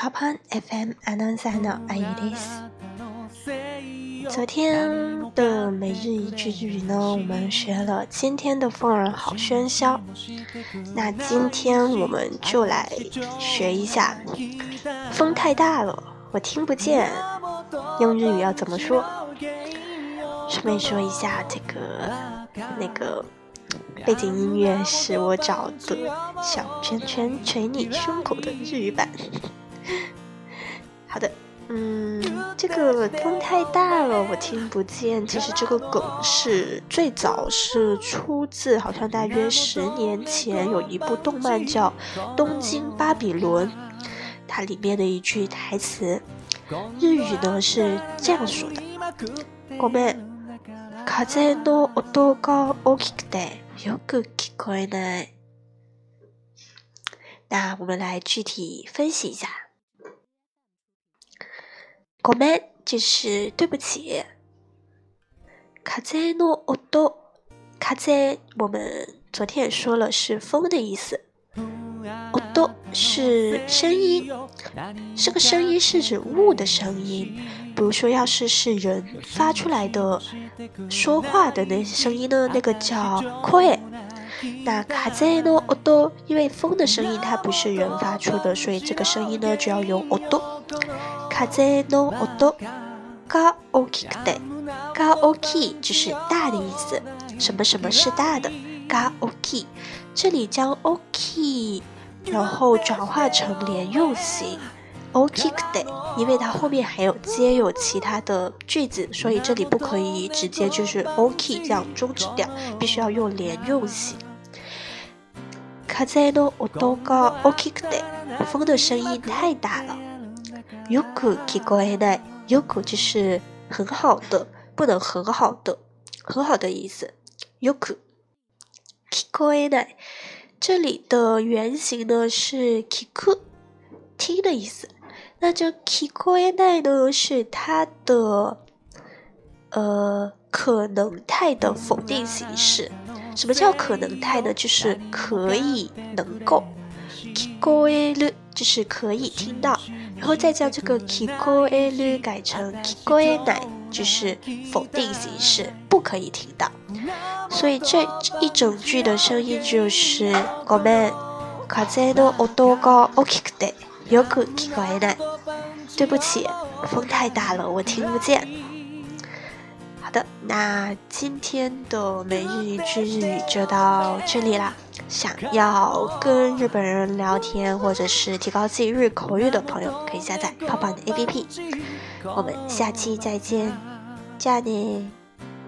p o p a n FM and s a g n o i d e s 昨天的每日一句日语呢，我们学了“今天的风儿好喧嚣”。那今天我们就来学一下“风太大了，我听不见”，用日语要怎么说？顺便说一下，这个那个背景音乐是我找的《小拳拳捶你胸口》的日语版。好的，嗯，这个风太大了，我听不见。其实这个梗是最早是出自，好像大约十年前有一部动漫叫《东京巴比伦》，它里面的一句台词，日语呢是这样说的：我们卡在那屋多高屋起得有个那我们来具体分析一下。我们就是对不起。卡在诺奥多，卡在我们昨天也说了是风的意思。奥多是声音，这个声音是指物的声音，比如说要是是人发出来的说话的那声音呢，那个叫科耶。那卡在诺奥多，因为风的声音它不是人发出的，所以这个声音呢就要用哦哆。卡在诺奥多，嘎 o k k de，嘎 o k 就是大的意思，什么什么是大的，嘎 o k，这里将 o k，然后转化成连用型。o k k d 因为它后面还有接有其他的句子，所以这里不可以直接就是 o k 这样终止掉，必须要用连用型。卡在诺奥多嘎 o k k d 风的声音太大了。よく聞こえない。よく就是很好的，不能很好的，很好的意思。よく聞こえない。这里的原型呢是聞く，听的意思。那就聞く聞こえない呢是它的呃可能态的否定形式。什么叫可能态呢？就是可以能够。k i k o e r 就是可以听到，然后再将这个 k i k o e r 改成 k i k o e n 就是否定形式，不可以听到。所以这一整句的声音就是ごめん、風の音が大きくてよく聞こえない。对不起，风太大了，我听不见。好的，那今天的每日一句日语就到这里啦。想要跟日本人聊天，或者是提高自己日口语的朋友，可以下载泡泡的 APP。我们下期再见，再见。